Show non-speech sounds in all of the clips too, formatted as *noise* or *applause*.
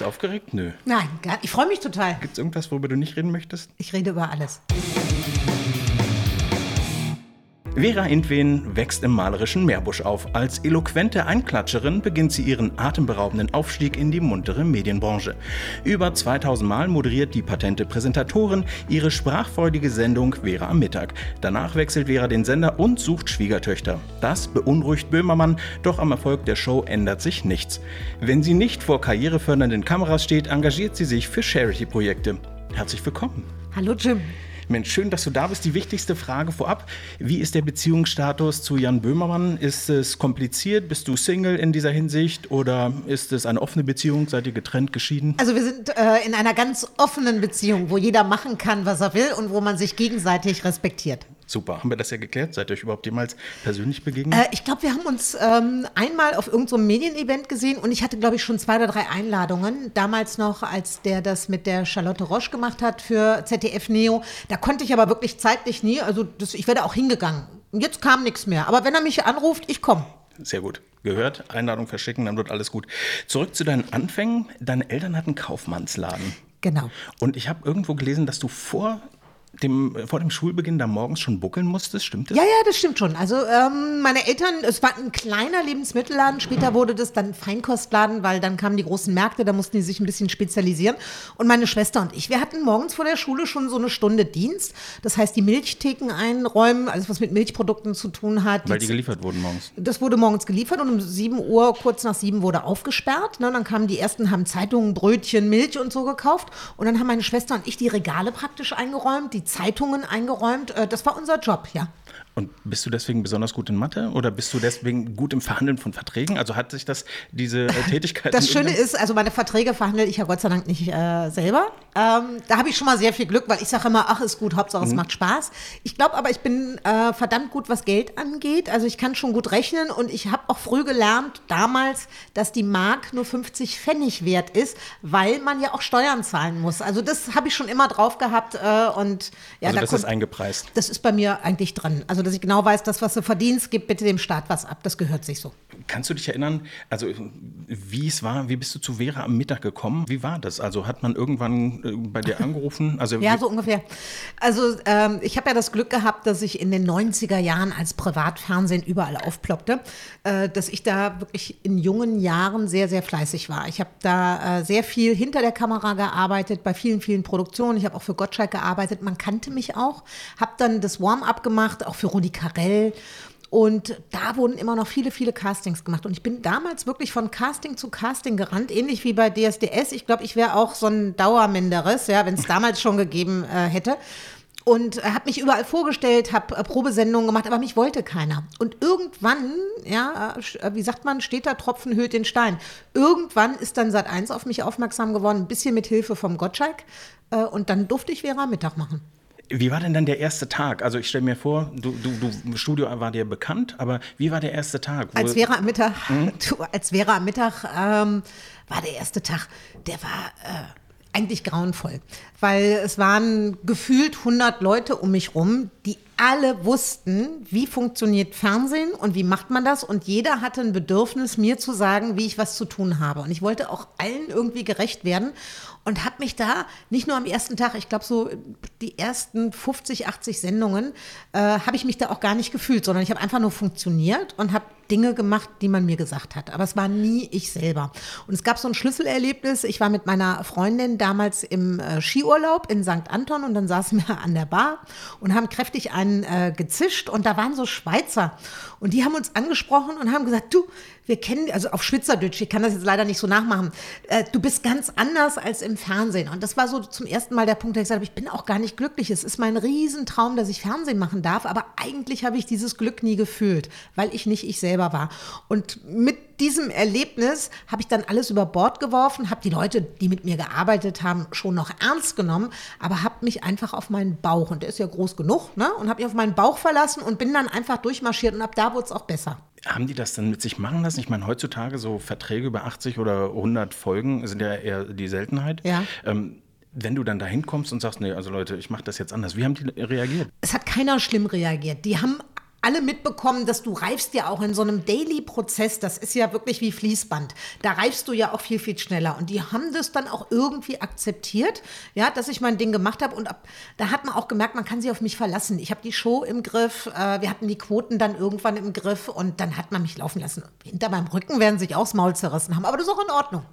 Bist du aufgeregt? Nö. Nein, gar, ich freue mich total. Gibt es irgendwas, worüber du nicht reden möchtest? Ich rede über alles. Vera Intwen wächst im malerischen Meerbusch auf. Als eloquente Einklatscherin beginnt sie ihren atemberaubenden Aufstieg in die muntere Medienbranche. Über 2000 Mal moderiert die patente Präsentatorin ihre sprachfreudige Sendung Vera am Mittag. Danach wechselt Vera den Sender und sucht Schwiegertöchter. Das beunruhigt Böhmermann, doch am Erfolg der Show ändert sich nichts. Wenn sie nicht vor karrierefördernden Kameras steht, engagiert sie sich für Charity-Projekte. Herzlich willkommen. Hallo Jim. Mensch, schön, dass du da bist. Die wichtigste Frage vorab. Wie ist der Beziehungsstatus zu Jan Böhmermann? Ist es kompliziert? Bist du Single in dieser Hinsicht oder ist es eine offene Beziehung? Seid ihr getrennt, geschieden? Also wir sind äh, in einer ganz offenen Beziehung, wo jeder machen kann, was er will und wo man sich gegenseitig respektiert. Super, haben wir das ja geklärt? Seid ihr euch überhaupt jemals persönlich begegnet? Äh, ich glaube, wir haben uns ähm, einmal auf irgendeinem so Medienevent gesehen und ich hatte, glaube ich, schon zwei oder drei Einladungen. Damals noch, als der das mit der Charlotte Roche gemacht hat für ZDF Neo. Da konnte ich aber wirklich zeitlich nie, also das, ich wäre auch hingegangen. Jetzt kam nichts mehr. Aber wenn er mich anruft, ich komme. Sehr gut. Gehört, Einladung verschicken, dann wird alles gut. Zurück zu deinen Anfängen. Deine Eltern hatten Kaufmannsladen. Genau. Und ich habe irgendwo gelesen, dass du vor dem, vor dem Schulbeginn da morgens schon buckeln musstest, stimmt das? Ja, ja, das stimmt schon. Also ähm, meine Eltern, es war ein kleiner Lebensmittelladen, später wurde das dann Feinkostladen, weil dann kamen die großen Märkte, da mussten die sich ein bisschen spezialisieren. Und meine Schwester und ich, wir hatten morgens vor der Schule schon so eine Stunde Dienst. Das heißt, die Milchtheken einräumen, alles was mit Milchprodukten zu tun hat. Weil die, die geliefert wurden morgens. Das wurde morgens geliefert und um 7 Uhr, kurz nach 7 wurde aufgesperrt. Ne? Dann kamen die ersten, haben Zeitungen, Brötchen, Milch und so gekauft. Und dann haben meine Schwester und ich die Regale praktisch eingeräumt, die Zeitungen eingeräumt. Äh, das war unser Job, ja. Und bist du deswegen besonders gut in Mathe oder bist du deswegen gut im Verhandeln von Verträgen? Also hat sich das, diese äh, *laughs* Tätigkeit. Das Schöne ist, also meine Verträge verhandle ich ja Gott sei Dank nicht äh, selber. Ähm, da habe ich schon mal sehr viel Glück, weil ich sage immer, ach, ist gut, Hauptsache es mhm. macht Spaß. Ich glaube aber, ich bin äh, verdammt gut, was Geld angeht. Also ich kann schon gut rechnen und ich habe auch früh gelernt, damals, dass die Mark nur 50 Pfennig wert ist, weil man ja auch Steuern zahlen muss. Also das habe ich schon immer drauf gehabt äh, und ja, also da das ist eingepreist. Das ist bei mir eigentlich dran. Also dass ich genau weiß, das, was du verdienst, gib bitte dem Staat was ab. Das gehört sich so. Kannst du dich erinnern, also wie es war, wie bist du zu Vera am Mittag gekommen? Wie war das? Also hat man irgendwann äh, bei dir angerufen? Also, ja, so ungefähr. Also ähm, ich habe ja das Glück gehabt, dass ich in den 90er Jahren als Privatfernsehen überall aufploppte, äh, dass ich da wirklich in jungen Jahren sehr, sehr fleißig war. Ich habe da äh, sehr viel hinter der Kamera gearbeitet, bei vielen, vielen Produktionen. Ich habe auch für Gottschalk gearbeitet. Man kannte mich auch. Habe dann das Warm-up gemacht, auch für Rudi Carell und da wurden immer noch viele, viele Castings gemacht. Und ich bin damals wirklich von Casting zu Casting gerannt, ähnlich wie bei DSDS. Ich glaube, ich wäre auch so ein Dauerminderes, ja, wenn es damals schon gegeben äh, hätte. Und äh, habe mich überall vorgestellt, habe äh, Probesendungen gemacht, aber mich wollte keiner. Und irgendwann, ja, äh, wie sagt man, steht da Tropfen hüllt den Stein. Irgendwann ist dann Sat 1 auf mich aufmerksam geworden, ein bisschen mit Hilfe vom Gottschalk. Und dann durfte ich Vera Mittag machen. Wie war denn dann der erste Tag? Also ich stelle mir vor, du, du, du, Studio war dir bekannt, aber wie war der erste Tag? Als wäre am Mittag, hm? *laughs* du, als wäre am Mittag ähm, war der erste Tag, der war äh, eigentlich grauenvoll, weil es waren gefühlt 100 Leute um mich rum, die alle wussten, wie funktioniert Fernsehen und wie macht man das und jeder hatte ein Bedürfnis, mir zu sagen, wie ich was zu tun habe. Und ich wollte auch allen irgendwie gerecht werden und habe mich da nicht nur am ersten Tag, ich glaube so die ersten 50, 80 Sendungen, äh, habe ich mich da auch gar nicht gefühlt, sondern ich habe einfach nur funktioniert und habe Dinge gemacht, die man mir gesagt hat. Aber es war nie ich selber. Und es gab so ein Schlüsselerlebnis. Ich war mit meiner Freundin damals im äh, Skiurlaub in St. Anton und dann saßen wir an der Bar und haben kräftig einen äh, gezischt und da waren so Schweizer und die haben uns angesprochen und haben gesagt, du, wir kennen, also auf Schweizerdeutsch, ich kann das jetzt leider nicht so nachmachen, äh, du bist ganz anders als im Fernsehen. Und das war so zum ersten Mal der Punkt, dass ich gesagt habe, ich bin auch gar nicht glücklich. Es ist mein Riesentraum, dass ich Fernsehen machen darf, aber eigentlich habe ich dieses Glück nie gefühlt, weil ich nicht ich selber war. Und mit diesem Erlebnis habe ich dann alles über Bord geworfen, habe die Leute, die mit mir gearbeitet haben, schon noch ernst genommen, aber habe mich einfach auf meinen Bauch, und der ist ja groß genug, ne, und habe mich auf meinen Bauch verlassen und bin dann einfach durchmarschiert und ab da wurde es auch besser. Haben die das dann mit sich machen lassen? Ich meine, heutzutage so Verträge über 80 oder 100 Folgen sind ja eher die Seltenheit. Ja. Ähm, wenn du dann da hinkommst und sagst, nee, also Leute, ich mache das jetzt anders, wie haben die reagiert? Es hat keiner schlimm reagiert. Die haben alle mitbekommen, dass du reifst ja auch in so einem Daily-Prozess, das ist ja wirklich wie Fließband. Da reifst du ja auch viel, viel schneller. Und die haben das dann auch irgendwie akzeptiert, ja, dass ich mein Ding gemacht habe. Und ab, da hat man auch gemerkt, man kann sich auf mich verlassen. Ich habe die Show im Griff, äh, wir hatten die Quoten dann irgendwann im Griff und dann hat man mich laufen lassen. Hinter meinem Rücken werden sich auch das Maul zerrissen haben, aber das ist auch in Ordnung.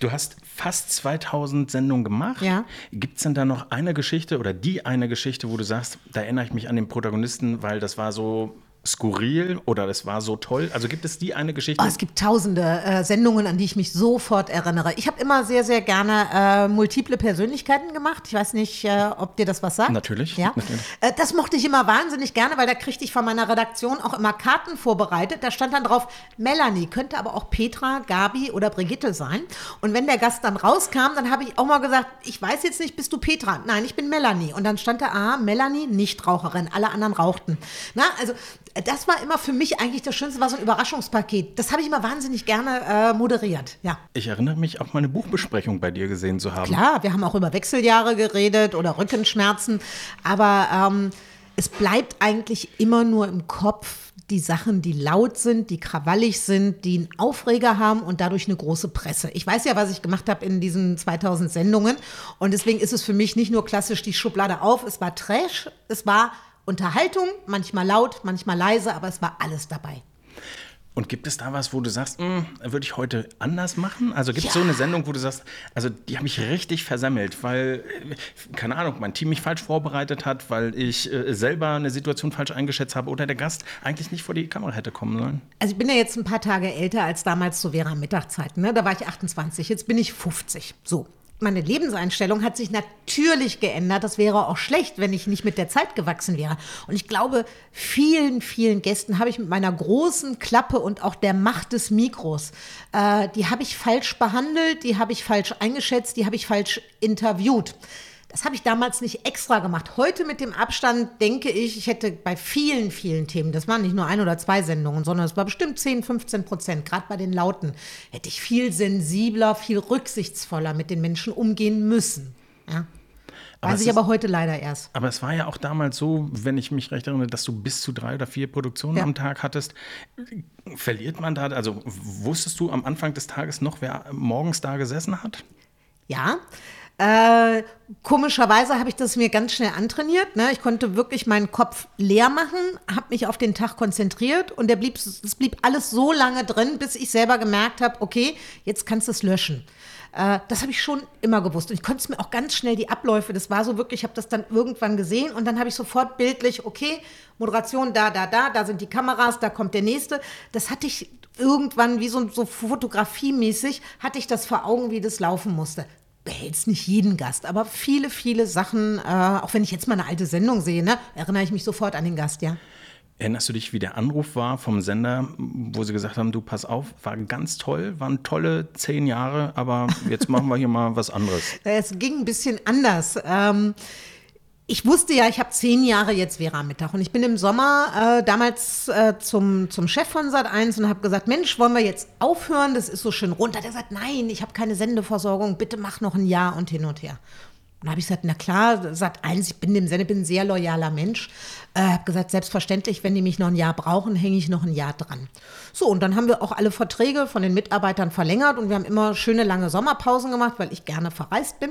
Du hast fast 2000 Sendungen gemacht. Ja. Gibt es denn da noch eine Geschichte oder die eine Geschichte, wo du sagst, da erinnere ich mich an den Protagonisten, weil das war so skurril oder es war so toll? Also gibt es die eine Geschichte? Oh, es gibt tausende äh, Sendungen, an die ich mich sofort erinnere. Ich habe immer sehr, sehr gerne äh, multiple Persönlichkeiten gemacht. Ich weiß nicht, äh, ob dir das was sagt. Natürlich. Ja? natürlich. Äh, das mochte ich immer wahnsinnig gerne, weil da kriegte ich von meiner Redaktion auch immer Karten vorbereitet. Da stand dann drauf, Melanie, könnte aber auch Petra, Gabi oder Brigitte sein. Und wenn der Gast dann rauskam, dann habe ich auch mal gesagt, ich weiß jetzt nicht, bist du Petra? Nein, ich bin Melanie. Und dann stand da, ah, Melanie, Nichtraucherin. Alle anderen rauchten. Na, also das war immer für mich eigentlich das Schönste, war so ein Überraschungspaket. Das habe ich immer wahnsinnig gerne äh, moderiert, ja. Ich erinnere mich auch mal eine Buchbesprechung bei dir gesehen zu haben. Klar, wir haben auch über Wechseljahre geredet oder Rückenschmerzen, aber ähm, es bleibt eigentlich immer nur im Kopf die Sachen, die laut sind, die krawallig sind, die einen Aufreger haben und dadurch eine große Presse. Ich weiß ja, was ich gemacht habe in diesen 2000 Sendungen und deswegen ist es für mich nicht nur klassisch die Schublade auf, es war Trash, es war Unterhaltung, manchmal laut, manchmal leise, aber es war alles dabei. Und gibt es da was, wo du sagst, "Hm, würde ich heute anders machen? Also gibt es Ja. so eine Sendung, wo du sagst, also die habe ich richtig versemmelt, weil, äh, keine Ahnung, mein Team mich falsch vorbereitet hat, weil ich äh, selber eine Situation falsch eingeschätzt habe oder der Gast eigentlich nicht vor die Kamera hätte kommen sollen? Also ich bin ja jetzt ein paar Tage älter als damals zu Vera Mittagszeiten. Ne? Da war ich 28, jetzt bin ich 50. So. Meine Lebenseinstellung hat sich natürlich geändert. Das wäre auch schlecht, wenn ich nicht mit der Zeit gewachsen wäre. Und ich glaube, vielen, vielen Gästen habe ich mit meiner großen Klappe und auch der Macht des Mikros, äh, die habe ich falsch behandelt, die habe ich falsch eingeschätzt, die habe ich falsch interviewt. Das habe ich damals nicht extra gemacht. Heute mit dem Abstand denke ich, ich hätte bei vielen, vielen Themen, das waren nicht nur ein oder zwei Sendungen, sondern es war bestimmt 10, 15 Prozent, gerade bei den Lauten, hätte ich viel sensibler, viel rücksichtsvoller mit den Menschen umgehen müssen. Ja. Aber Weiß ich ist- aber heute leider erst. Aber es war ja auch damals so, wenn ich mich recht erinnere, dass du bis zu drei oder vier Produktionen Ja. am Tag hattest. Verliert man da, also wusstest du am Anfang des Tages noch, wer morgens da gesessen hat? Ja. Äh, komischerweise habe ich das mir ganz schnell antrainiert. Ne? Ich konnte wirklich meinen Kopf leer machen, habe mich auf den Tag konzentriert und der blieb, es blieb alles so lange drin, bis ich selber gemerkt habe, okay, jetzt kannst du es löschen. Äh, das habe ich schon immer gewusst. Und ich konnte es mir auch ganz schnell die Abläufe, das war so wirklich, ich habe das dann irgendwann gesehen und dann habe ich sofort bildlich, okay, Moderation da, da, da, da sind die Kameras, da kommt der nächste. Das hatte ich irgendwann wie so, so fotografiemäßig, hatte ich das vor Augen, wie das laufen musste behältst nicht jeden Gast, aber viele, viele Sachen, äh, auch wenn ich jetzt mal eine alte Sendung sehe, ne, erinnere ich mich sofort an den Gast, ja. Erinnerst du dich, wie der Anruf war vom Sender, wo sie gesagt haben, du pass auf, war ganz toll, waren tolle zehn Jahre, aber jetzt machen wir hier mal was anderes. *laughs* Es ging ein bisschen anders. Ähm, ich wusste ja, ich habe zehn Jahre jetzt Vera Mittag und ich bin im Sommer äh, damals äh, zum, zum Chef von Sat1 und habe gesagt, Mensch, wollen wir jetzt aufhören? Das ist so schön runter. Der sagt, nein, ich habe keine Sendeversorgung, bitte mach noch ein Jahr und hin und her. Und habe ich gesagt, na klar, Sat1, ich bin dem Sender, bin ein sehr loyaler Mensch. Äh, habe gesagt, selbstverständlich, wenn die mich noch ein Jahr brauchen, hänge ich noch ein Jahr dran. So, und dann haben wir auch alle Verträge von den Mitarbeitern verlängert und wir haben immer schöne lange Sommerpausen gemacht, weil ich gerne verreist bin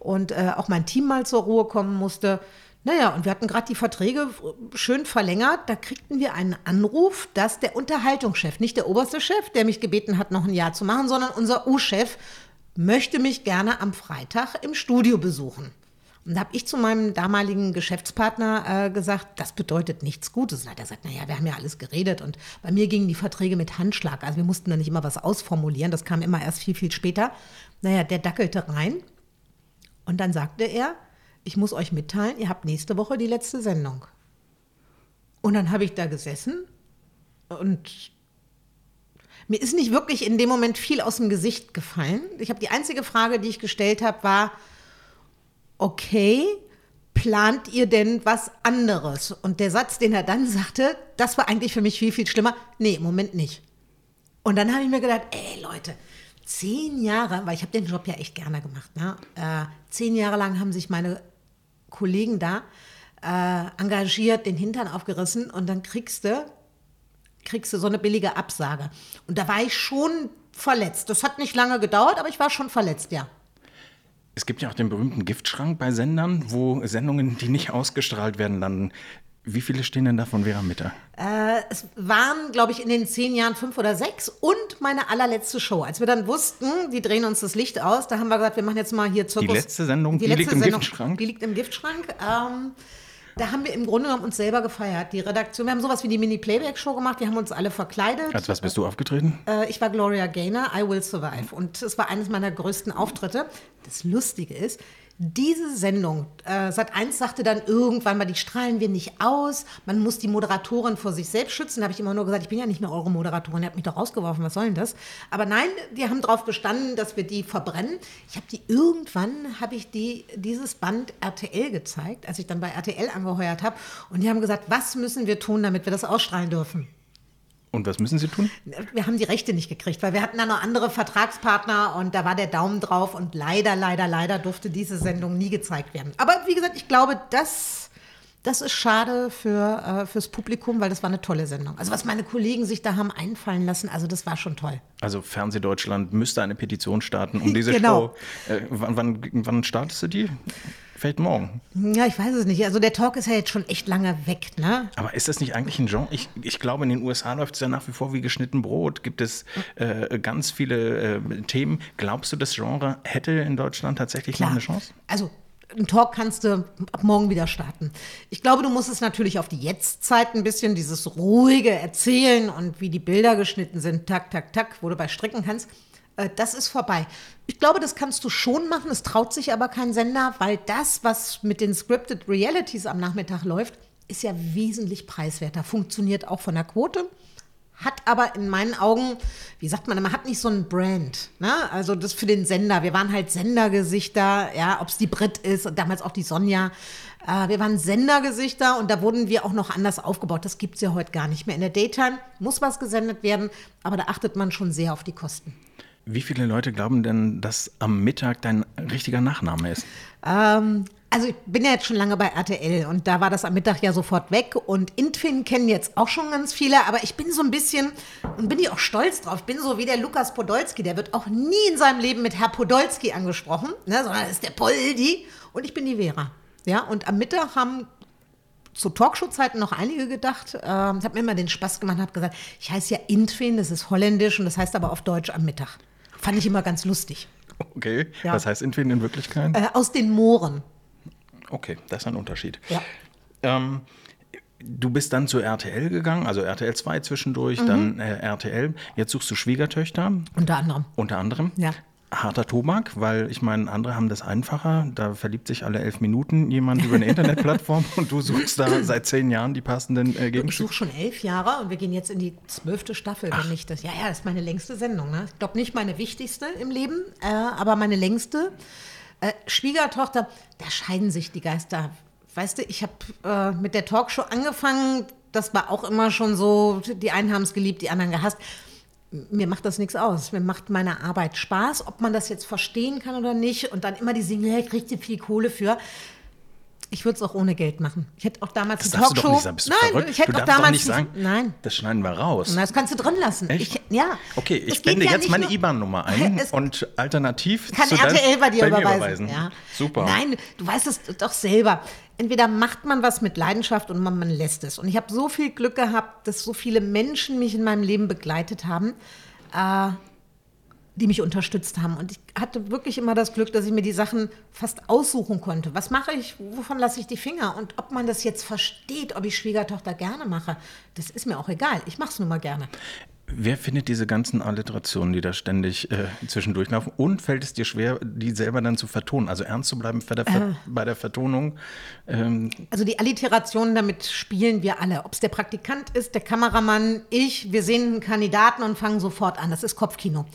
und äh, auch mein Team mal zur Ruhe kommen musste. Naja, und wir hatten gerade die Verträge schön verlängert. Da kriegten wir einen Anruf, dass der Unterhaltungschef, nicht der oberste Chef, der mich gebeten hat, noch ein Jahr zu machen, sondern unser U-Chef möchte mich gerne am Freitag im Studio besuchen. Und da habe ich zu meinem damaligen Geschäftspartner äh, gesagt, das bedeutet nichts Gutes. Und er gesagt, naja, wir haben ja alles geredet. Und bei mir gingen die Verträge mit Handschlag. Also wir mussten da nicht immer was ausformulieren. Das kam immer erst viel, viel später. Naja, der dackelte rein. Und dann sagte er, ich muss euch mitteilen, ihr habt nächste Woche die letzte Sendung. Und dann habe ich da gesessen und mir ist nicht wirklich in dem Moment viel aus dem Gesicht gefallen. Ich habe die einzige Frage, die ich gestellt habe, war, okay, plant ihr denn was anderes? Und der Satz, den er dann sagte, das war eigentlich für mich viel, viel schlimmer. Nee, im Moment nicht. Und dann habe ich mir gedacht, ey Leute, zehn Jahre, weil ich habe den Job ja echt gerne gemacht, ne? äh, zehn Jahre lang haben sich meine Kollegen da äh, engagiert, den Hintern aufgerissen und dann kriegst du, kriegst du so eine billige Absage. Und da war ich schon verletzt. Das hat nicht lange gedauert, aber ich war schon verletzt, ja. Es gibt ja auch den berühmten Giftschrank bei Sendern, wo Sendungen, die nicht ausgestrahlt werden, landen. Wie viele stehen denn da von Vera Mitter? Äh, es waren, glaube ich, in den zehn Jahren fünf oder sechs und meine allerletzte Show. Als wir dann wussten, die drehen uns das Licht aus, da haben wir gesagt, wir machen jetzt mal hier Zirkus. Die letzte Sendung, die, die letzte liegt im Sendung, Giftschrank? Die liegt im Giftschrank. Ähm, da haben wir im Grunde genommen uns selber gefeiert. Die Redaktion, wir haben sowas wie die Mini-Playback-Show gemacht, wir haben uns alle verkleidet. Als was bist du aufgetreten? Äh, ich war Gloria Gaynor, I Will Survive. Und es war eines meiner größten Auftritte. Das Lustige ist, diese Sendung, äh, Sat 1 sagte dann irgendwann mal, die strahlen wir nicht aus, man muss die Moderatorin vor sich selbst schützen. Da habe ich immer nur gesagt, ich bin ja nicht mehr eure Moderatorin, ihr habt mich doch rausgeworfen, was soll denn das? Aber nein, die haben darauf bestanden, dass wir die verbrennen. Ich habe die irgendwann, habe ich die, dieses Band RTL gezeigt, als ich dann bei RTL angeheuert habe. Und die haben gesagt, was müssen wir tun, damit wir das ausstrahlen dürfen? Und was müssen Sie tun? Wir haben die Rechte nicht gekriegt, weil wir hatten da noch andere Vertragspartner und da war der Daumen drauf und leider, leider, leider durfte diese Sendung nie gezeigt werden. Aber wie gesagt, ich glaube, das, das ist schade für, äh, fürs Publikum, weil das war eine tolle Sendung. Also was meine Kollegen sich da haben einfallen lassen, also das war schon toll. Also Fernsehdeutschland müsste eine Petition starten, um *laughs* diese Genau. Show. Äh, wann, wann, wann startest du die? Vielleicht morgen. Ja, ich weiß es nicht. Also der Talk ist ja jetzt schon echt lange weg, ne? Aber ist das nicht eigentlich ein Genre? Ich, ich glaube, in den USA läuft es ja nach wie vor wie geschnitten Brot. Gibt es äh, ganz viele äh, Themen. Glaubst du, das Genre hätte in Deutschland tatsächlich noch eine Chance? Also einen Talk kannst du ab morgen wieder starten. Ich glaube, du musst es natürlich auf die Jetztzeit ein bisschen, dieses ruhige Erzählen und wie die Bilder geschnitten sind, tak, tak, tak, wo du bei stricken kannst. Äh, Das ist vorbei. Ich glaube, das kannst du schon machen. Es traut sich aber kein Sender, weil das, was mit den Scripted Realities am Nachmittag läuft, ist ja wesentlich preiswerter. Funktioniert auch von der Quote. Hat aber in meinen Augen, wie sagt man, man hat nicht so ein Brand. Ne? Also das für den Sender. Wir waren halt Sendergesichter, ja, ob es die Brit ist und damals auch die Sonja. Äh, wir waren Sendergesichter und da wurden wir auch noch anders aufgebaut. Das gibt es ja heute gar nicht mehr. In der Daytime muss was gesendet werden, aber da achtet man schon sehr auf die Kosten. Wie viele Leute glauben denn, dass am Mittag dein richtiger Nachname ist? Ähm, also ich bin ja jetzt schon lange bei RTL und da war das am Mittag ja sofort weg und Intwin kennen jetzt auch schon ganz viele, aber ich bin so ein bisschen und bin ich auch stolz drauf. Ich bin so wie der Lukas Podolski, der wird auch nie in seinem Leben mit Herr Podolski angesprochen, ne, sondern ist der Poldi und ich bin die Vera. Ja, und am Mittag haben zu Talkshow-Zeiten noch einige gedacht. Ich habe mir immer den Spaß gemacht und habe gesagt, ich heiße ja Intwin, das ist holländisch und das heißt aber auf Deutsch am Mittag. Fand ich immer ganz lustig. Okay. Ja. Was heißt Intwin in Wirklichkeit? Äh, aus den Mooren. Okay, das ist ein Unterschied. Ja. Ähm, du bist dann zu RTL gegangen, also RTL 2 zwischendurch, dann äh, RTL. Jetzt suchst du Schwiegertöchter, Unter anderem. unter anderem. Ja. Harter Tobak, weil ich meine, andere haben das einfacher. Da verliebt sich alle elf Minuten jemand über eine Internetplattform *laughs* und du suchst da seit zehn Jahren die passenden äh, Ich Gegenstücke. suche schon elf Jahre und wir gehen jetzt in die zwölfte Staffel, wenn nicht das. Ja, ja, das ist meine längste Sendung. Ne? Ich glaube nicht meine wichtigste im Leben, äh, aber meine längste. Äh, Schwiegertochter, da scheiden sich die Geister. Weißt du, ich habe äh, mit der Talkshow angefangen. Das war auch immer schon so, die einen haben es geliebt, die anderen gehasst. Mir macht das nichts aus. Mir macht meine Arbeit Spaß, ob man das jetzt verstehen kann oder nicht. Und dann immer die Single, hey, kriegt ihr viel Kohle für. Ich würde es auch ohne Geld machen. Ich hätte auch damals Das eine darfst du Talkshow. doch nicht sagen. Bist du Nein, verrückt? ich hätte du auch damals doch nicht sagen, Nein. das schneiden wir raus. Na, das kannst du drin lassen. Ich, ja. Okay, ich geht ja jetzt meine IBAN-Nummer ein *laughs* Es und alternativ kann zu RTL bei dir mir überweisen. Ja. Super. Nein, du weißt es doch selber. Entweder macht man was mit Leidenschaft und man, man lässt es. Und ich habe so viel Glück gehabt, dass so viele Menschen mich in meinem Leben begleitet haben, äh, die mich unterstützt haben. Und ich hatte wirklich immer das Glück, dass ich mir die Sachen fast aussuchen konnte. Was mache ich? Wovon lasse ich die Finger? Und ob man das jetzt versteht, ob ich Schwiegertochter gerne mache, das ist mir auch egal. Ich mache es nun mal gerne. Wer findet diese ganzen Alliterationen, die da ständig äh, zwischendurch laufen? Und fällt es dir schwer, die selber dann zu vertonen? Also ernst zu bleiben bei der, Äh. Bei der Vertonung? Ähm, Also die Alliterationen, damit spielen wir alle. Ob es der Praktikant ist, der Kameramann, ich, wir sehen einen Kandidaten und fangen sofort an. Das ist Kopfkino.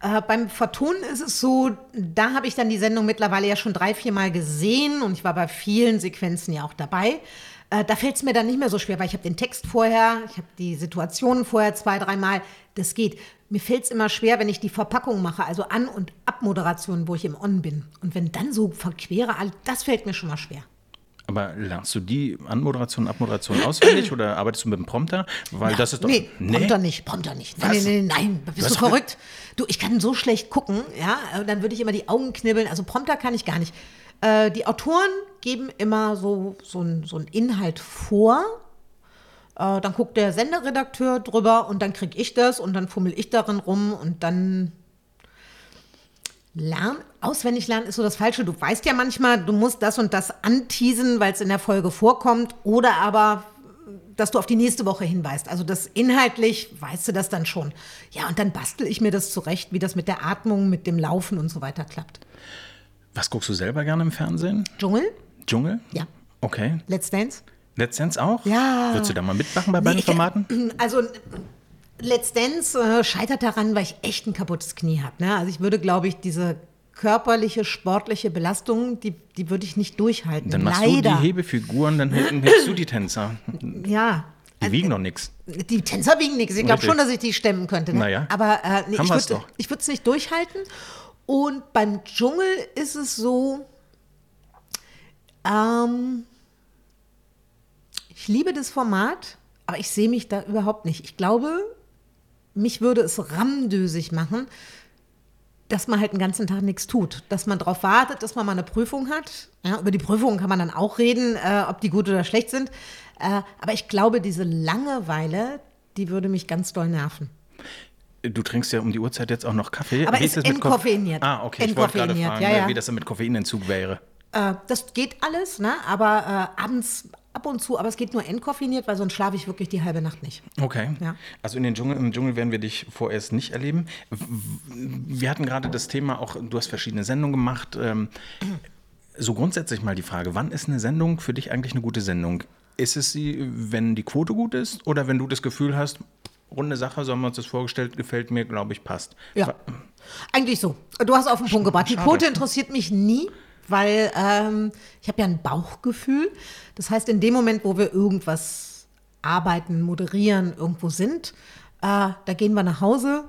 Äh, beim Vertonen ist es so, da habe ich dann die Sendung mittlerweile ja schon drei, vier Mal gesehen und ich war bei vielen Sequenzen ja auch dabei. Äh, da fällt es mir dann nicht mehr so schwer, weil ich habe den Text vorher, ich habe die Situationen vorher zwei, dreimal. Das geht. Mir fällt es immer schwer, wenn ich die Verpackung mache, also An- und Abmoderation, wo ich im On bin. Und wenn dann so verquere, das fällt mir schon mal schwer. Aber lernst du die Anmoderation, Abmoderation auswendig oder arbeitest du mit dem Prompter? Weil Ja, das ist doch. nee, Prompter nicht, Prompter nicht. Nein, nee, nee, nein, bist du verrückt? Du, ich kann so schlecht gucken, ja, und dann würde ich immer die Augen knibbeln. Also Prompter kann ich gar nicht. Äh, die Autoren geben immer so, so, ein, so einen Inhalt vor. Äh, dann guckt der Senderedakteur drüber und dann kriege ich das und dann fummel ich darin rum und dann lernen. Auswendig lernen ist so das Falsche. Du weißt ja manchmal, du musst das und das anteasen, weil es in der Folge vorkommt, oder aber dass du auf die nächste Woche hinweist. Also das inhaltlich weißt du das dann schon. Ja, und dann bastel ich mir das zurecht, wie das mit der Atmung, mit dem Laufen und so weiter klappt. Was guckst du selber gerne im Fernsehen? Dschungel? Dschungel? Ja. Okay. Let's Dance? Let's Dance auch? Ja. Würdest du da mal mitmachen bei beiden ich- Formaten? Also Let's Dance äh, scheitert daran, weil ich echt ein kaputtes Knie habe. Ne? Also ich würde, glaube ich, diese körperliche, sportliche Belastung, die, die würde ich nicht durchhalten. Dann machst Leider. du die Hebefiguren, dann hältst du die Tänzer. *laughs* Ja. Die wiegen doch nichts. Die Tänzer wiegen nichts. Ich glaube schon, dass ich die stemmen könnte. Ne? Naja. Aber äh, nee, ich würde es nicht durchhalten. Und beim Dschungel ist es so, ähm, ich liebe das Format, aber ich sehe mich da überhaupt nicht. Ich glaube, mich würde es rammdösig machen, dass man halt den ganzen Tag nichts tut. Dass man darauf wartet, dass man mal eine Prüfung hat. Ja, über die Prüfungen kann man dann auch reden, äh, ob die gut oder schlecht sind. Äh, aber ich glaube, diese Langeweile, die würde mich ganz doll nerven. Du trinkst ja um die Uhrzeit jetzt auch noch Kaffee. Aber Wie ist mit Koff- entkoffeiniert. Ah, okay. Ich wollte gerade fragen, ja, ja. wie das mit Koffeinentzug wäre. Äh, das geht alles, ne? aber äh, abends ab und zu, aber es geht nur entkoffiniert, weil sonst schlafe ich wirklich die halbe Nacht nicht. Okay. Ja. Also in den Dschungel, im Dschungel werden wir dich vorerst nicht erleben. Wir hatten gerade das Thema auch, du hast verschiedene Sendungen gemacht. Ähm, so grundsätzlich mal die Frage, wann ist eine Sendung für dich eigentlich eine gute Sendung? Ist es sie, wenn die Quote gut ist oder wenn du das Gefühl hast, runde Sache, so haben wir uns das vorgestellt, gefällt mir, glaube ich, passt. Ja, eigentlich so. Du hast auf den Punkt gebracht. Die. Quote interessiert mich nie, weil ähm, ich habe ja ein Bauchgefühl. Das heißt, in dem Moment, wo wir irgendwas arbeiten, moderieren, irgendwo sind, äh, da gehen wir nach Hause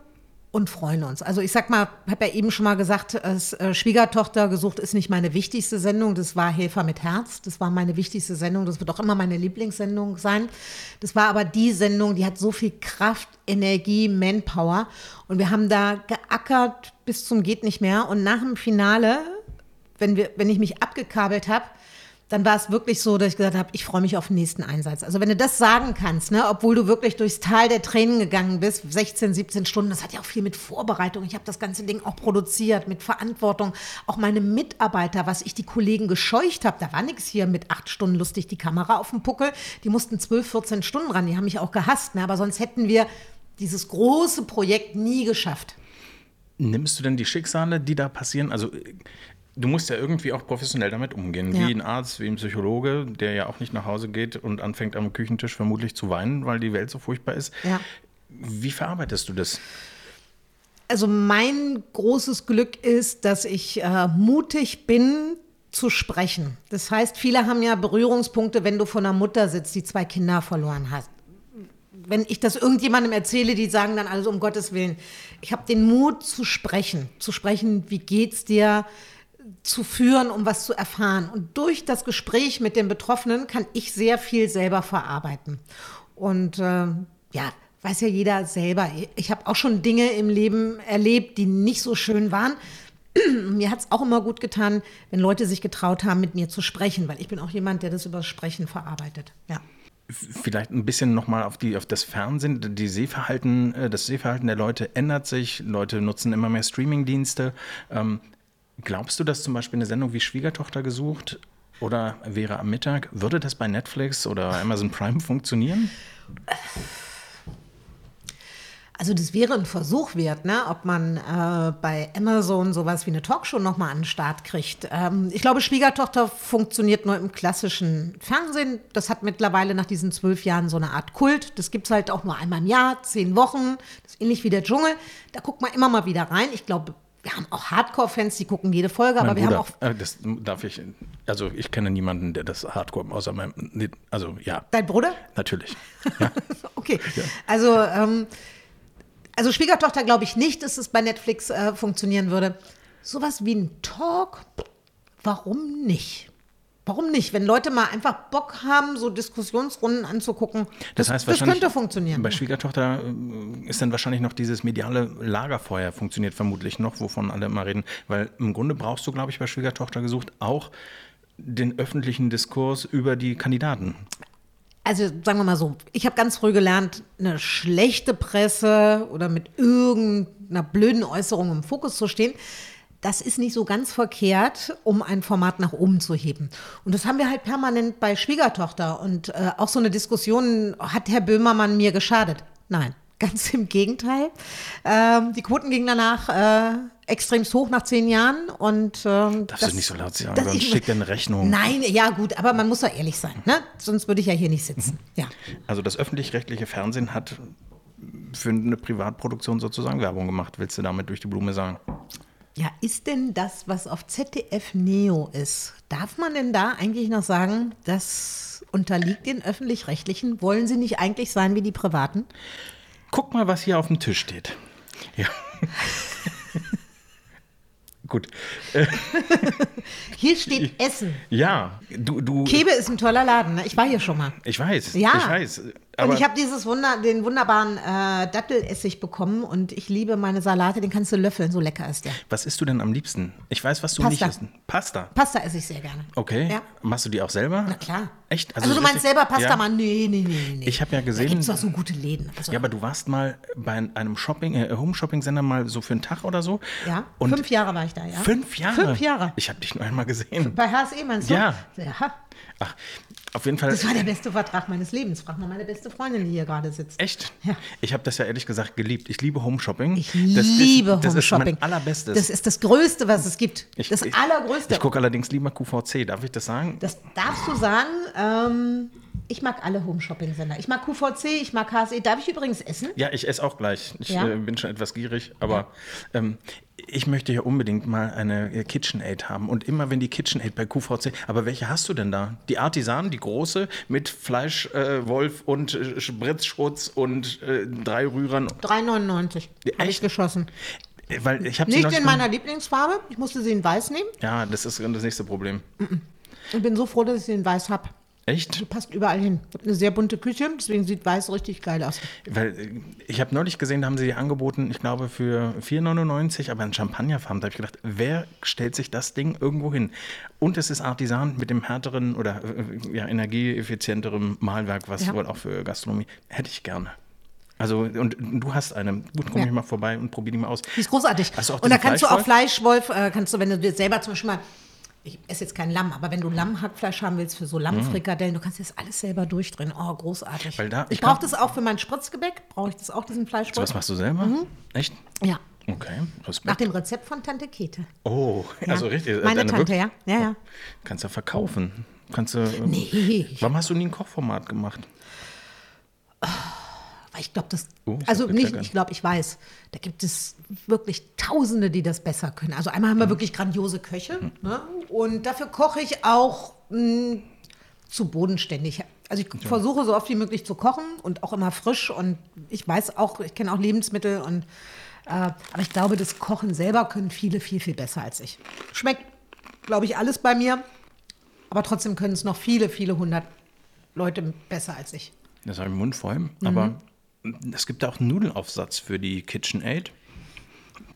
und freuen uns. Also ich sag mal, habe ja eben schon mal gesagt, es, äh, Schwiegertochter gesucht ist nicht meine wichtigste Sendung. Das war Helfer mit Herz. Das war meine wichtigste Sendung. Das wird auch immer meine Lieblingssendung sein. Das war aber die Sendung, die hat so viel Kraft, Energie, Manpower. Und wir haben da geackert bis zum geht nicht mehr. Und nach dem Finale, wenn, wir, wenn ich mich abgekabelt habe, dann war es wirklich so, dass ich gesagt habe, ich freue mich auf den nächsten Einsatz. Also wenn du das sagen kannst, ne, obwohl du wirklich durchs Tal der Tränen gegangen bist, 16, 17 Stunden, das hat ja auch viel mit Vorbereitung. Ich habe das ganze Ding auch produziert, mit Verantwortung. Auch meine Mitarbeiter, was ich die Kollegen gescheucht habe, da war nichts hier mit acht Stunden lustig die Kamera auf dem Puckel. Die mussten 12, 14 Stunden ran, die haben mich auch gehasst. Ne, aber sonst hätten wir dieses große Projekt nie geschafft. Nimmst du denn die Schicksale, die da passieren? Also äh, du musst ja irgendwie auch professionell damit umgehen. Ja. Wie ein Arzt, wie ein Psychologe, der ja auch nicht nach Hause geht und anfängt am Küchentisch vermutlich zu weinen, weil die Welt so furchtbar ist. Ja. Wie verarbeitest du das? Also mein großes Glück ist, dass ich äh, mutig bin zu sprechen. Das heißt, viele haben ja Berührungspunkte, wenn du von einer Mutter sitzt, die zwei Kinder verloren hat. Wenn ich das irgendjemandem erzähle, die sagen dann alles um Gottes Willen. Ich habe den Mut zu sprechen, zu sprechen, wie geht's dir, zu führen, um was zu erfahren. Und durch das Gespräch mit den Betroffenen kann ich sehr viel selber verarbeiten. Und äh, ja, weiß ja jeder selber. Ich habe auch schon Dinge im Leben erlebt, die nicht so schön waren. *clears throat* mir hat es auch immer gut getan, wenn Leute sich getraut haben, mit mir zu sprechen, weil ich bin auch jemand, der das über das Sprechen verarbeitet. Ja. Vielleicht ein bisschen nochmal auf, die, auf das Fernsehen. Die Sehverhalten, äh, das Sehverhalten der Leute ändert sich. Leute nutzen immer mehr Streamingdienste. Ähm, glaubst du, dass zum Beispiel eine Sendung wie Schwiegertochter gesucht oder wäre am Mittag, würde das bei Netflix oder Amazon Prime funktionieren? Also das wäre ein Versuch wert, ne? ob man äh, bei Amazon sowas wie eine Talkshow nochmal an den Start kriegt. Ähm, ich glaube, Schwiegertochter funktioniert nur im klassischen Fernsehen. Das hat mittlerweile nach diesen zwölf Jahren so eine Art Kult. Das gibt es halt auch nur einmal im Jahr, zehn Wochen. Das ist ähnlich wie der Dschungel. Da guckt man immer mal wieder rein. Ich glaube, wir haben auch Hardcore-Fans, die gucken jede Folge, aber Mein wir haben auch äh, das darf ich, also ich kenne niemanden, der das Hardcore außer meinem, also ja, dein Bruder. natürlich. *laughs* Ja. Okay, also, ähm, also Schwiegertochter glaube ich nicht, dass es bei Netflix äh, funktionieren würde. Sowas wie ein Talk, warum nicht? Warum nicht? Wenn Leute mal einfach Bock haben, so Diskussionsrunden anzugucken, Das das, heißt das könnte funktionieren. Bei Schwiegertochter äh, ist dann wahrscheinlich noch dieses mediale Lagerfeuer funktioniert vermutlich noch, wovon alle immer reden. Weil im Grunde brauchst du, glaube ich, bei Schwiegertochter gesucht auch den öffentlichen Diskurs über die Kandidaten. Also sagen wir mal so, ich habe ganz früh gelernt, eine schlechte Presse oder mit irgendeiner blöden Äußerung im Fokus zu stehen, das ist nicht so ganz verkehrt, um ein Format nach oben zu heben. Und das haben wir halt permanent bei Schwiegertochter. Und äh, auch so eine Diskussion, hat Herr Böhmermann mir geschadet? Nein, *laughs* ganz im Gegenteil. Ähm, die Quoten gingen danach äh, extremst hoch nach zehn Jahren. Und, ähm, Darfst du nicht so laut sagen, das- sonst schickt eine Rechnung. Nein, ja gut, aber man muss doch ehrlich sein, ne? Sonst würde ich ja hier nicht sitzen. Ja. Also das öffentlich-rechtliche Fernsehen hat für eine Privatproduktion sozusagen Werbung gemacht, willst du damit durch die Blume sagen? Ja, ist denn das, was auf ZDF Neo ist, darf man denn da eigentlich noch sagen, das unterliegt den öffentlich-rechtlichen? Wollen sie nicht eigentlich sein wie die Privaten? Guck mal, was hier auf dem Tisch steht. Ja. *laughs* Gut. *laughs* Hier steht Essen. Ja, du, du. Kebe ist ein toller Laden, ne? Ich war hier schon mal. Ich weiß. Ja. Ich weiß. Und Aber ich habe dieses Wunder, den wunderbaren äh, Dattelessig bekommen und ich liebe meine Salate, den kannst du löffeln, so lecker ist der. was isst du denn am liebsten? Ich weiß, was du Pasta. nicht isst. Pasta. Pasta esse ich sehr gerne. Okay. Ja. Machst du die auch selber? Na klar. Echt? Also, du meinst selber Pasta ja? machen? Nee, nee, nee, nee. Ich habe ja Da gesehen. gibt es doch so gute Läden. Also, Ja, aber du warst mal bei einem Shopping, äh, Home-Shopping-Sender mal so für einen Tag oder so. ja, Und fünf Jahre war ich da, ja. Fünf Jahre? Fünf Jahre. Ich habe dich nur einmal gesehen. Bei HSE meinst du? Ja. ja. Ach, auf jeden Fall. Das war der beste Vertrag meines Lebens. Frag mal meine beste Freundin, die hier gerade sitzt. Echt? Ja. Ich habe das ja ehrlich gesagt geliebt. Ich liebe Home-Shopping. Ich das liebe ist, Das ist mein allerbestes. Das ist das Größte, was es gibt. Ich- das ich- Allergrößte. Ich gucke allerdings lieber QVC, darf ich das sagen? das darfst du sagen. Ähm, ich mag alle Home-Shopping-Sender. Ich mag QVC, ich mag HSE. Darf ich übrigens essen? Ja, ich esse auch gleich. Ich Ja? äh, bin schon etwas gierig, aber ähm, ich möchte ja unbedingt mal eine äh, KitchenAid haben. Und immer wenn die KitchenAid bei QVC, aber welche hast du denn da? Die Artisan, die große mit Fleisch, äh, Wolf und äh, Spritzschutz und äh, drei Rührern. 3,99. Habe ich Echt? geschossen. Äh, Weil ich habe Nicht in meiner Lieblingsfarbe. Ich musste sie in weiß nehmen. Ja, das ist das nächste Problem. Ich bin so froh, dass ich sie in weiß habe. Echt? Die passt überall hin. Ich habe eine sehr bunte Küche, deswegen sieht weiß richtig geil aus. Weil äh, ich habe neulich gesehen, da haben sie die angeboten, ich glaube für 4,99, aber in Champagnerfarben. Da habe ich gedacht, wer stellt sich das Ding irgendwo hin? Und es ist Artisan mit dem härteren oder äh, ja, energieeffizienterem Mahlwerk, was Ja. wohl auch für Gastronomie. Hätte ich gerne. Also, und du hast eine. Gut, komm Ja. ich mal vorbei und probier die mal aus. Die ist großartig. Und da kannst du auch Fleischwolf? Fleischwolf, äh, kannst du, wenn du dir selber zum Beispiel mal, ich esse jetzt kein Lamm, aber wenn du Lammhackfleisch haben willst für so Lammfrikadellen, du kannst das alles selber durchdrehen. Oh, großartig. Weil da- ich ich brauche das auch für mein Spritzgebäck, brauche ich das auch, diesen So Fleischwolf. was machst du selber? Mhm. Echt? Ja. Okay, Nach Respekt. dem Rezept von Tante Kete. Oh, *laughs* Ja. also richtig. äh, Meine Tante, ja. Ja, ja. Kannst du verkaufen. Kannst du. ähm, Nee. Warum hast du nie ein Kochformat gemacht? Ich glaube, das. Oh, ich also nicht, ich glaube, ich weiß. Da gibt es wirklich Tausende, die das besser können. Also einmal haben wir wirklich grandiose Köche. Ne? Und dafür koche ich auch mh, zu bodenständig. Also ich versuche so oft wie möglich zu kochen und auch immer frisch. Und ich weiß auch, ich kenne auch Lebensmittel und äh, aber ich glaube, das Kochen selber können viele viel, viel besser als ich. Schmeckt, glaube ich, alles bei mir. Aber trotzdem können es noch viele, viele hundert Leute besser als ich. Das habe ich im Mund voll. Mhm. Aber es gibt auch einen Nudelaufsatz für die KitchenAid.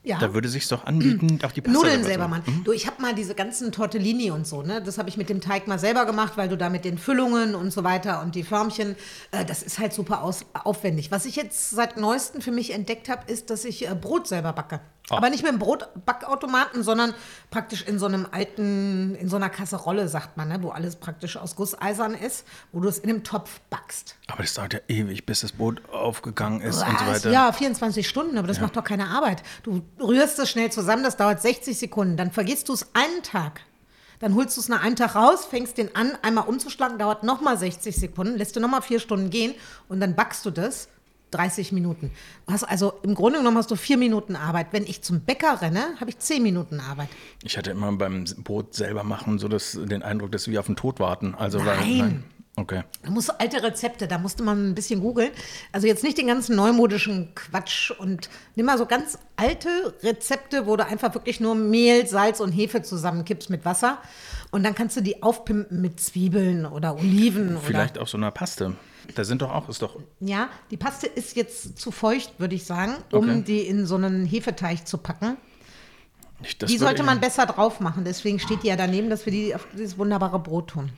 Ja. Da würde sich doch anbieten, auch die Pasta Nudeln selber machen. machen. Du, ich habe mal diese ganzen Tortellini und so, ne? Das habe ich mit dem Teig mal selber gemacht, weil du da mit den Füllungen und so weiter und die Förmchen, äh, das ist halt super aus, aufwendig. Was ich jetzt seit neuestem für mich entdeckt habe, ist, dass ich äh, Brot selber backe. Ah. Aber nicht mit einem Brotbackautomaten, sondern praktisch in so einem alten, in so einer Kasserolle, sagt man, ne? wo alles praktisch aus Gusseisern ist, wo du es in einem Topf backst. Aber das dauert ja ewig, bis das Brot aufgegangen ist und so Was? weiter. Ja, 24 Stunden, aber das macht doch keine Arbeit. Du rührst es schnell zusammen, das dauert 60 Sekunden. Dann vergisst du es einen Tag. Dann holst du es nach einem Tag raus, fängst den an, einmal umzuschlagen, dauert nochmal 60 Sekunden, lässt du nochmal vier Stunden gehen und dann backst du das 30 Minuten. Hast also im Grunde genommen hast du vier Minuten Arbeit. Wenn ich zum Bäcker renne, habe ich zehn Minuten Arbeit. Ich hatte immer beim Brot selber machen so das, den Eindruck, dass wir auf den Tod warten. Also weil, Nein. Okay. Da musst du alte Rezepte, da musste man ein bisschen googeln. Also jetzt nicht den ganzen neumodischen Quatsch und nimm mal so ganz alte Rezepte, wo du einfach wirklich nur Mehl, Salz und Hefe zusammenkippst mit Wasser. Und dann kannst du die aufpimpen mit Zwiebeln oder Oliven. Vielleicht oder, auch so einer Paste. Da sind doch auch, ist doch. Ja, die Paste ist jetzt zu feucht, würde ich sagen, um Okay. die in so einen Hefeteig zu packen. Nicht, die sollte man besser drauf machen. Deswegen steht die ja daneben, dass wir die auf dieses wunderbare Brot tun.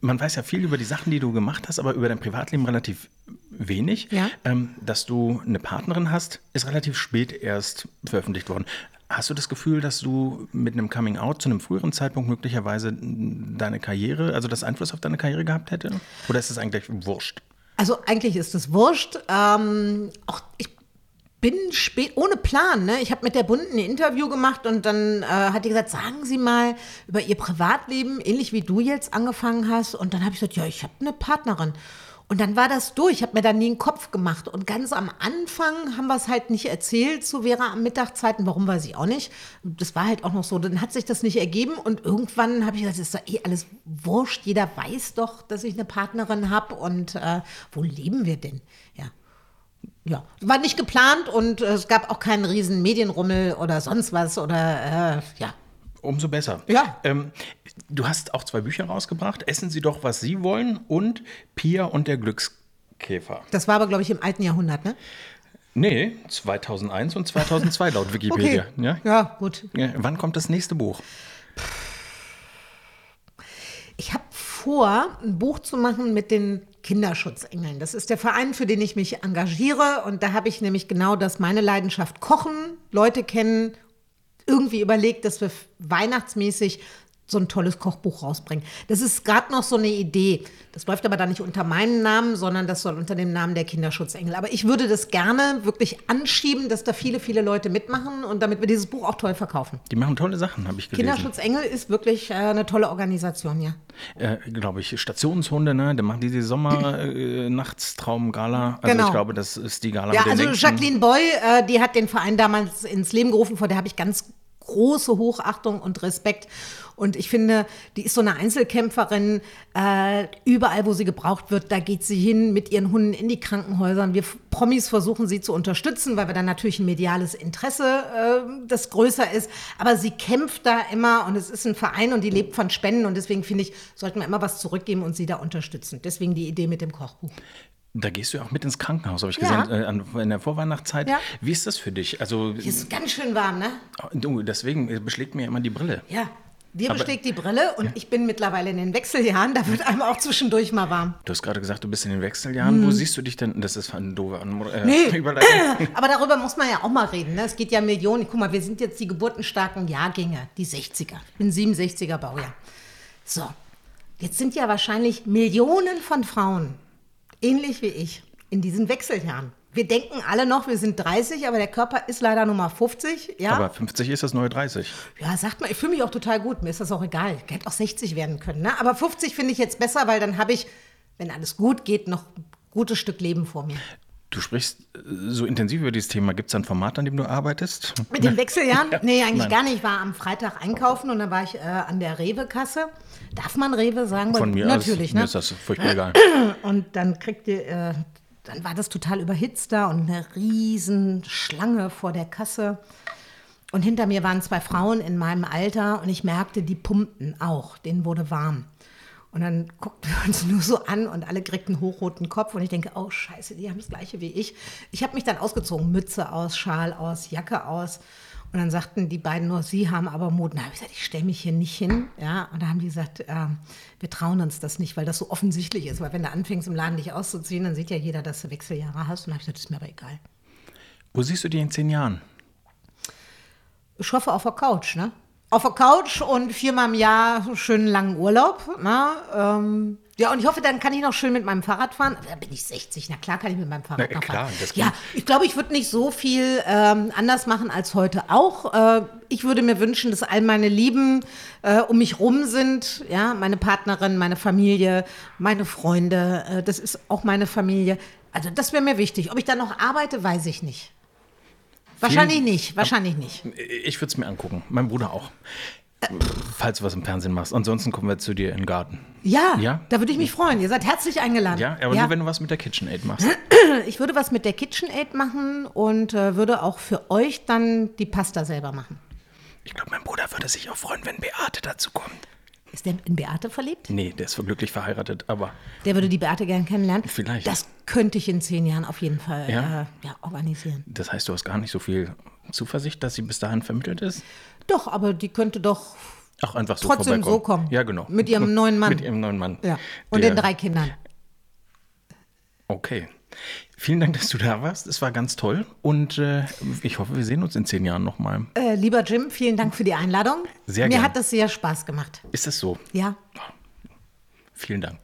Man weiß ja viel über die Sachen, die du gemacht hast, aber über dein Privatleben relativ wenig. Ja. Ähm, dass du eine Partnerin hast, ist relativ spät erst veröffentlicht worden. Hast du das Gefühl, dass du mit einem Coming Out zu einem früheren Zeitpunkt möglicherweise deine Karriere, also das Einfluss auf deine Karriere gehabt hätte? Oder ist es eigentlich wurscht? Also eigentlich ist es wurscht. Ähm, auch ich bin spät, ohne Plan. Ne? Ich habe mit der Bunden ein Interview gemacht und dann äh, hat die gesagt, sagen Sie mal über Ihr Privatleben, ähnlich wie du jetzt angefangen hast. Und dann habe ich gesagt, ja, ich habe eine Partnerin. Und dann war das durch. Ich habe mir da nie einen Kopf gemacht. Und ganz am Anfang haben wir es halt nicht erzählt zu Vera am Mittagzeiten. Warum weiß ich auch nicht. Das war halt auch noch so. Dann hat sich das nicht ergeben. Und irgendwann habe ich gesagt, es ist doch eh alles wurscht. Jeder weiß doch, dass ich eine Partnerin habe. Und äh, wo leben wir denn? Ja. Ja, war nicht geplant und äh, es gab auch keinen riesen Medienrummel oder sonst was oder äh, ja. Umso besser. Ja. Ähm, du hast auch zwei Bücher rausgebracht. Essen Sie doch, was Sie wollen und Pia und der Glückskäfer. Das war aber, glaube ich, im alten Jahrhundert, ne? Nee, 2001 und 2002 laut *laughs* Wikipedia. Ja? ja, gut. Ja, wann kommt das nächste Buch? Ich habe vor, ein Buch zu machen mit den Kinderschutzengeln. Das ist der Verein, für den ich mich engagiere. Und da habe ich nämlich genau das, meine Leidenschaft kochen, Leute kennen, irgendwie überlegt, dass wir weihnachtsmäßig so ein tolles Kochbuch rausbringen. Das ist gerade noch so eine Idee. Das läuft aber dann nicht unter meinem Namen, sondern das soll unter dem Namen der Kinderschutzengel. Aber ich würde das gerne wirklich anschieben, dass da viele, viele Leute mitmachen und damit wir dieses Buch auch toll verkaufen. Die machen tolle Sachen, habe ich gelesen. Kinderschutzengel ist wirklich äh, eine tolle Organisation, ja. Äh, glaube ich, Stationshunde, ne? Da machen die die Sommer-Nachtstraum-Gala. *clears throat* Also Genau. ich glaube, das ist die Gala Ja, also Jacqueline Boy, äh, die hat den Verein damals ins Leben gerufen, vor der habe ich ganz große Hochachtung und Respekt. Und ich finde, die ist so eine Einzelkämpferin. Äh, überall, wo sie gebraucht wird, da geht sie hin mit ihren Hunden in die Krankenhäuser. Wir Promis versuchen sie zu unterstützen, weil wir dann natürlich ein mediales Interesse, äh, das größer ist. Aber sie kämpft da immer und es ist ein Verein und die lebt von Spenden. Und deswegen finde ich, sollten wir immer was zurückgeben und sie da unterstützen. Deswegen die Idee mit dem Kochbuch. Da gehst du ja auch mit ins Krankenhaus, habe ich Ja. gesehen, äh, in der Vorweihnachtszeit. Ja. Wie ist das für dich? Also, Hier ist ganz schön warm, ne? du, deswegen äh, beschlägt mir immer die Brille. Ja, dir Aber- besteht die Brille und ich bin mittlerweile in den Wechseljahren, da wird einem auch zwischendurch mal warm. Du hast gerade gesagt, du bist in den Wechseljahren. Wo siehst du dich denn? Das ist eine doofe äh, Nee. *laughs* Überleitung. *laughs* Aber darüber muss man ja auch mal reden. Ne? Es geht ja Millionen. Guck mal, wir sind jetzt die geburtenstarken Jahrgänge, die 60er. Ich bin 67er Baujahr. So, jetzt sind ja wahrscheinlich Millionen von Frauen, ähnlich wie ich, in diesen Wechseljahren. Wir denken alle noch, wir sind 30, aber der Körper ist leider Nummer 50. Ja? Aber 50 ist das neue 30. Ja, sagt mal, ich fühle mich auch total gut. Mir ist das auch egal. Ich hätte auch 60 werden können. Ne? Aber 50 finde ich jetzt besser, weil dann habe ich, wenn alles gut geht, noch ein gutes Stück Leben vor mir. Du sprichst äh, so intensiv über dieses Thema. Gibt es ein Format, an dem du arbeitest? Mit den Wechseljahren? Nee, eigentlich Nein. gar nicht. Ich war am Freitag einkaufen und dann war ich äh, an der Rewe-Kasse. Darf man Rewe sagen? Von mir Natürlich, aus, ne? mir ist das furchtbar egal. *clears throat* Und dann kriegte, äh, dann war das total überhitzt da und eine riesen Schlange vor der Kasse. Und hinter mir waren zwei Frauen in meinem Alter und ich merkte, die pumpten auch. Denen wurde warm. Und dann guckten wir uns *laughs* nur so an und alle kriegten einen hochroten Kopf. Und ich denke, oh Scheiße, die haben das gleiche wie ich. Ich habe mich dann ausgezogen, Mütze aus, Schal aus, Jacke aus. Und dann sagten die beiden nur, sie haben aber Mut. Und da habe ich gesagt, ich stelle mich hier nicht hin. Ja, und da haben die gesagt, äh, wir trauen uns das nicht, weil das so offensichtlich ist. Weil wenn du anfängst, im Laden dich auszuziehen, dann sieht ja jeder, dass du Wechseljahre hast. Und dann habe ich gesagt, das ist mir aber egal. Wo siehst du dich in zehn Jahren? Ich hoffe auf der Couch, ne? Auf der Couch und viermal im Jahr schönen langen Urlaub. Ne? Ähm, ja, und ich hoffe, dann kann ich noch schön mit meinem Fahrrad fahren. Da bin ich 60, na klar kann ich mit meinem Fahrrad Na, noch klar, fahren. Ja, ich glaube, ich würde nicht so viel ähm, anders machen als heute auch. Äh, ich würde mir wünschen, dass all meine Lieben äh, um mich rum sind. Ja, meine Partnerin, meine Familie, meine Freunde. Äh, das ist auch meine Familie. Also das wäre mir wichtig. Ob ich dann noch arbeite, weiß ich nicht. Wahrscheinlich nicht, wahrscheinlich nicht. Ich würde es mir angucken. Mein Bruder auch. falls du was im Fernsehen machst. Ansonsten kommen wir zu dir in den Garten. Ja, Ja? da würde ich mich freuen. Ihr seid herzlich eingeladen. Ja, aber nur wenn du was mit der KitchenAid machst. *clears throat* ich würde was mit der KitchenAid machen und äh, würde auch für euch dann die Pasta selber machen. Ich glaube, mein Bruder würde sich auch freuen, wenn Beate dazu kommt. Ist der in Beate verliebt? Nee, der ist glücklich verheiratet, aber Der würde die Beate gern kennenlernen. Vielleicht. Das könnte ich in zehn Jahren auf jeden Fall Ja? Äh, ja, organisieren. das heißt, du hast gar nicht so viel Zuversicht, dass sie bis dahin vermittelt ist? Doch, aber die könnte doch Ach, einfach so trotzdem so kommen. Ja, genau. Mit ihrem neuen Mann. Mit ihrem neuen Mann. Ja. Und Der- den drei Kindern. Okay. Vielen Dank, dass du da warst. Es war ganz toll und äh, ich hoffe, wir sehen uns in zehn Jahren nochmal. Äh, lieber Jim, vielen Dank für die Einladung. Sehr Mir gern. hat das sehr Spaß gemacht. Ist das so? Ja. Vielen Dank.